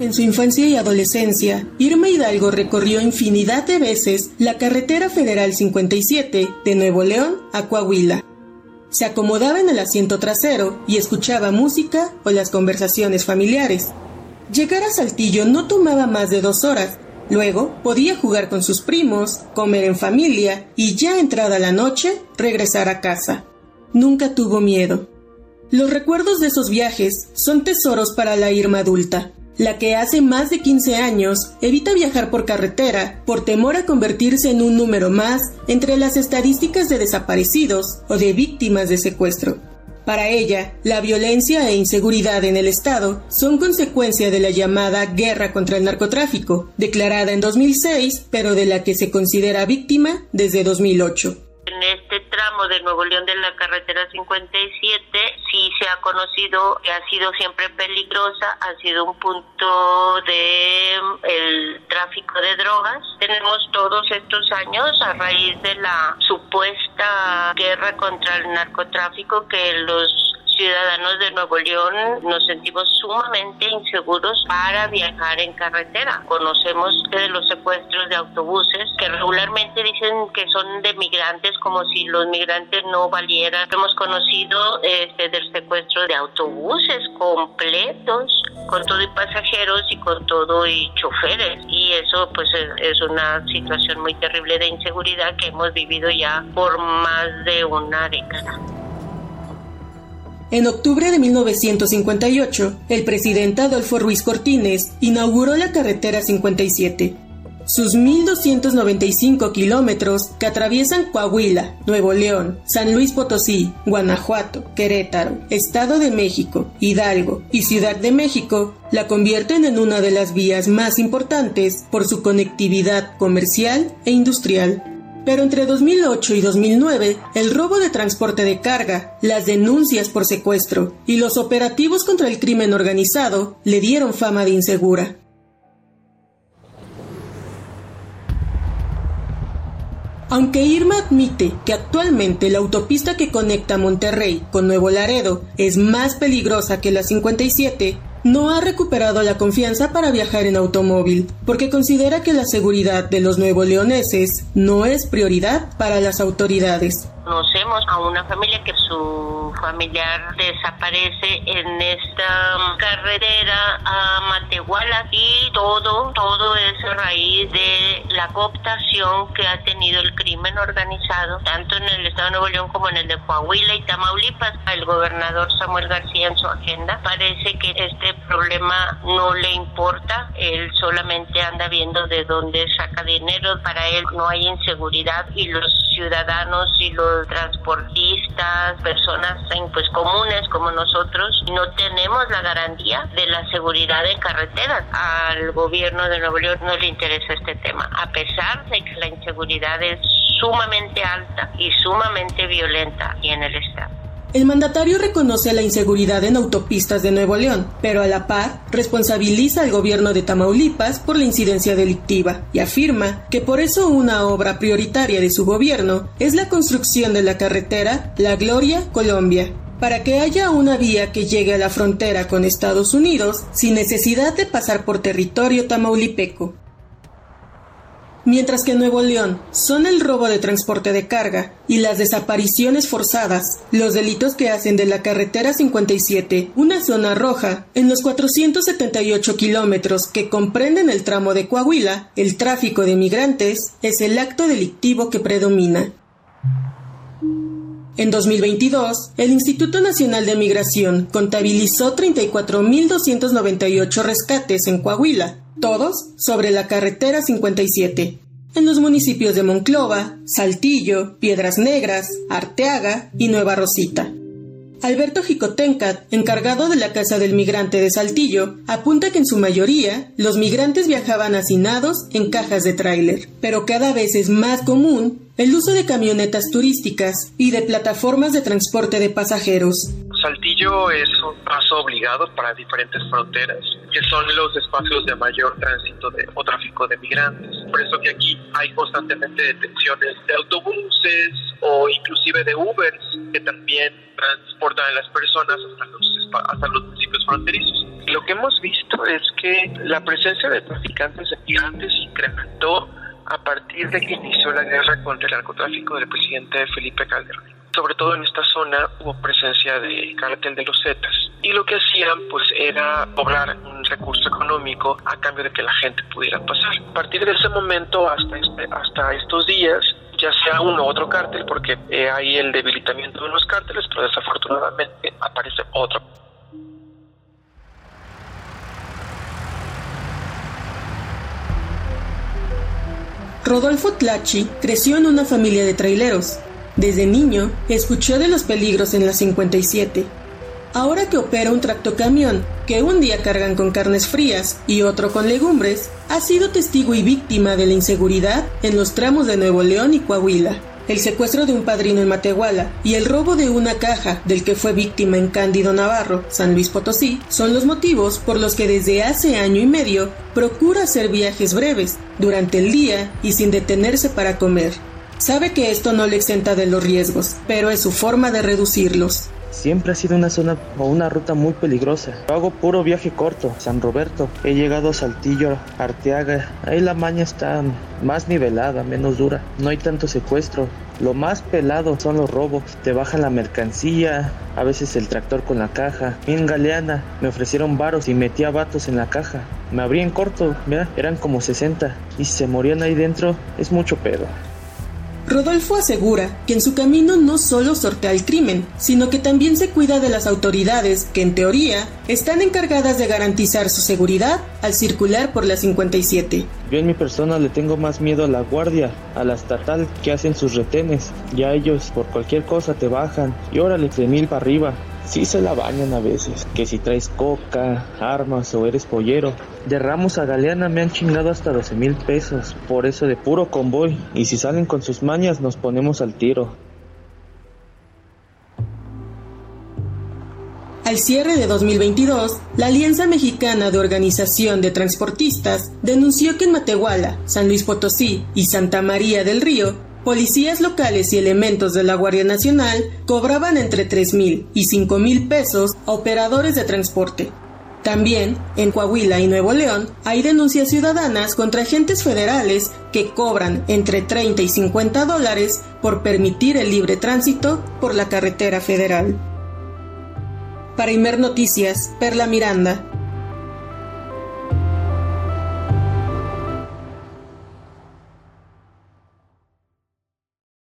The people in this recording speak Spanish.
En su infancia y adolescencia, Irma Hidalgo recorrió infinidad de veces la carretera federal 57 de Nuevo León a Coahuila. Se acomodaba en el asiento trasero y escuchaba música o las conversaciones familiares. Llegar a Saltillo no tomaba más de dos horas. Luego podía jugar con sus primos, comer en familia y ya entrada la noche regresar a casa. Nunca tuvo miedo. Los recuerdos de esos viajes son tesoros para la Irma adulta la que hace más de 15 años evita viajar por carretera por temor a convertirse en un número más entre las estadísticas de desaparecidos o de víctimas de secuestro. Para ella, la violencia e inseguridad en el Estado son consecuencia de la llamada guerra contra el narcotráfico, declarada en 2006, pero de la que se considera víctima desde 2008 en este tramo de Nuevo León de la carretera 57 sí se ha conocido que ha sido siempre peligrosa, ha sido un punto de el tráfico de drogas. Tenemos todos estos años a raíz de la supuesta guerra contra el narcotráfico que los ciudadanos de Nuevo León nos sentimos sumamente inseguros para viajar en carretera. Conocemos los secuestros de autobuses que regularmente dicen que son de migrantes como si los migrantes no valieran. Hemos conocido este, del secuestro de autobuses completos con todo y pasajeros y con todo y choferes y eso pues es una situación muy terrible de inseguridad que hemos vivido ya por más de una década. En octubre de 1958, el presidente Adolfo Ruiz Cortines inauguró la carretera 57. Sus 1.295 kilómetros que atraviesan Coahuila, Nuevo León, San Luis Potosí, Guanajuato, Querétaro, Estado de México, Hidalgo y Ciudad de México la convierten en una de las vías más importantes por su conectividad comercial e industrial. Pero entre 2008 y 2009, el robo de transporte de carga, las denuncias por secuestro y los operativos contra el crimen organizado le dieron fama de insegura. Aunque Irma admite que actualmente la autopista que conecta Monterrey con Nuevo Laredo es más peligrosa que la 57, no ha recuperado la confianza para viajar en automóvil, porque considera que la seguridad de los nuevo leoneses no es prioridad para las autoridades conocemos a una familia que su familiar desaparece en esta carretera a Matehuala y todo, todo es a raíz de la cooptación que ha tenido el crimen organizado, tanto en el estado de Nuevo León como en el de Coahuila y Tamaulipas. El gobernador Samuel García en su agenda parece que este problema no le importa, él solamente anda viendo de dónde saca dinero, para él no hay inseguridad y los ciudadanos y los transportistas, personas pues comunes como nosotros, no tenemos la garantía de la seguridad en carreteras. Al gobierno de Nuevo León no le interesa este tema, a pesar de que la inseguridad es sumamente alta y sumamente violenta aquí en el estado. El mandatario reconoce la inseguridad en autopistas de Nuevo León, pero a la par responsabiliza al gobierno de Tamaulipas por la incidencia delictiva y afirma que por eso una obra prioritaria de su gobierno es la construcción de la carretera La Gloria Colombia, para que haya una vía que llegue a la frontera con Estados Unidos sin necesidad de pasar por territorio tamaulipeco. Mientras que en Nuevo León son el robo de transporte de carga y las desapariciones forzadas, los delitos que hacen de la carretera 57 una zona roja, en los 478 kilómetros que comprenden el tramo de Coahuila, el tráfico de migrantes es el acto delictivo que predomina. En 2022, el Instituto Nacional de Migración contabilizó 34.298 rescates en Coahuila, todos sobre la carretera 57, en los municipios de Monclova, Saltillo, Piedras Negras, Arteaga y Nueva Rosita. Alberto Jicotencat, encargado de la Casa del Migrante de Saltillo, apunta que en su mayoría los migrantes viajaban hacinados en cajas de tráiler, pero cada vez es más común el uso de camionetas turísticas y de plataformas de transporte de pasajeros. Saltillo es un paso obligado para diferentes fronteras, que son los espacios de mayor tránsito de, o tráfico de migrantes. Por eso que aquí hay constantemente detenciones de autobuses o inclusive de Ubers que también transportan a las personas hasta los, hasta los municipios fronterizos. Lo que hemos visto es que la presencia de traficantes de migrantes incrementó a partir de que inició la guerra contra el narcotráfico del presidente Felipe Calderón. Sobre todo en esta zona hubo presencia de cartel de los Zetas y lo que hacían pues era cobrar un recurso económico a cambio de que la gente pudiera pasar. A partir de ese momento hasta, este, hasta estos días ya sea uno u otro cártel, porque eh, hay el debilitamiento de los cárteles, pero desafortunadamente aparece otro. Rodolfo Tlachi creció en una familia de traileros. Desde niño escuchó de los peligros en la 57. Ahora que opera un tractocamión, que un día cargan con carnes frías y otro con legumbres, ha sido testigo y víctima de la inseguridad en los tramos de Nuevo León y Coahuila el secuestro de un padrino en Matehuala y el robo de una caja del que fue víctima en Cándido Navarro, San Luis Potosí, son los motivos por los que desde hace año y medio procura hacer viajes breves, durante el día y sin detenerse para comer. Sabe que esto no le exenta de los riesgos, pero es su forma de reducirlos. Siempre ha sido una zona o una ruta muy peligrosa. hago puro viaje corto, San Roberto. He llegado a Saltillo, Arteaga. Ahí la maña está más nivelada, menos dura. No hay tanto secuestro. Lo más pelado son los robos. Te bajan la mercancía, a veces el tractor con la caja. En Galeana me ofrecieron varos y metía vatos en la caja. Me abrí en corto, mira, eran como 60. Y se morían ahí dentro, es mucho pedo. Rodolfo asegura que en su camino no solo sortea el crimen, sino que también se cuida de las autoridades que en teoría están encargadas de garantizar su seguridad al circular por la 57. Yo en mi persona le tengo más miedo a la guardia, a la estatal que hacen sus retenes. Ya ellos por cualquier cosa te bajan y órale de mil para arriba. Sí se la bañan a veces, que si traes coca, armas o eres pollero. De Ramos a Galeana me han chingado hasta 12 mil pesos, por eso de puro convoy. Y si salen con sus mañas nos ponemos al tiro. Al cierre de 2022, la Alianza Mexicana de Organización de Transportistas denunció que en Matehuala, San Luis Potosí y Santa María del Río policías locales y elementos de la Guardia Nacional cobraban entre 3 mil y 5 mil pesos a operadores de transporte. También, en Coahuila y Nuevo León, hay denuncias ciudadanas contra agentes federales que cobran entre 30 y 50 dólares por permitir el libre tránsito por la carretera federal. Para Imer Noticias, Perla Miranda,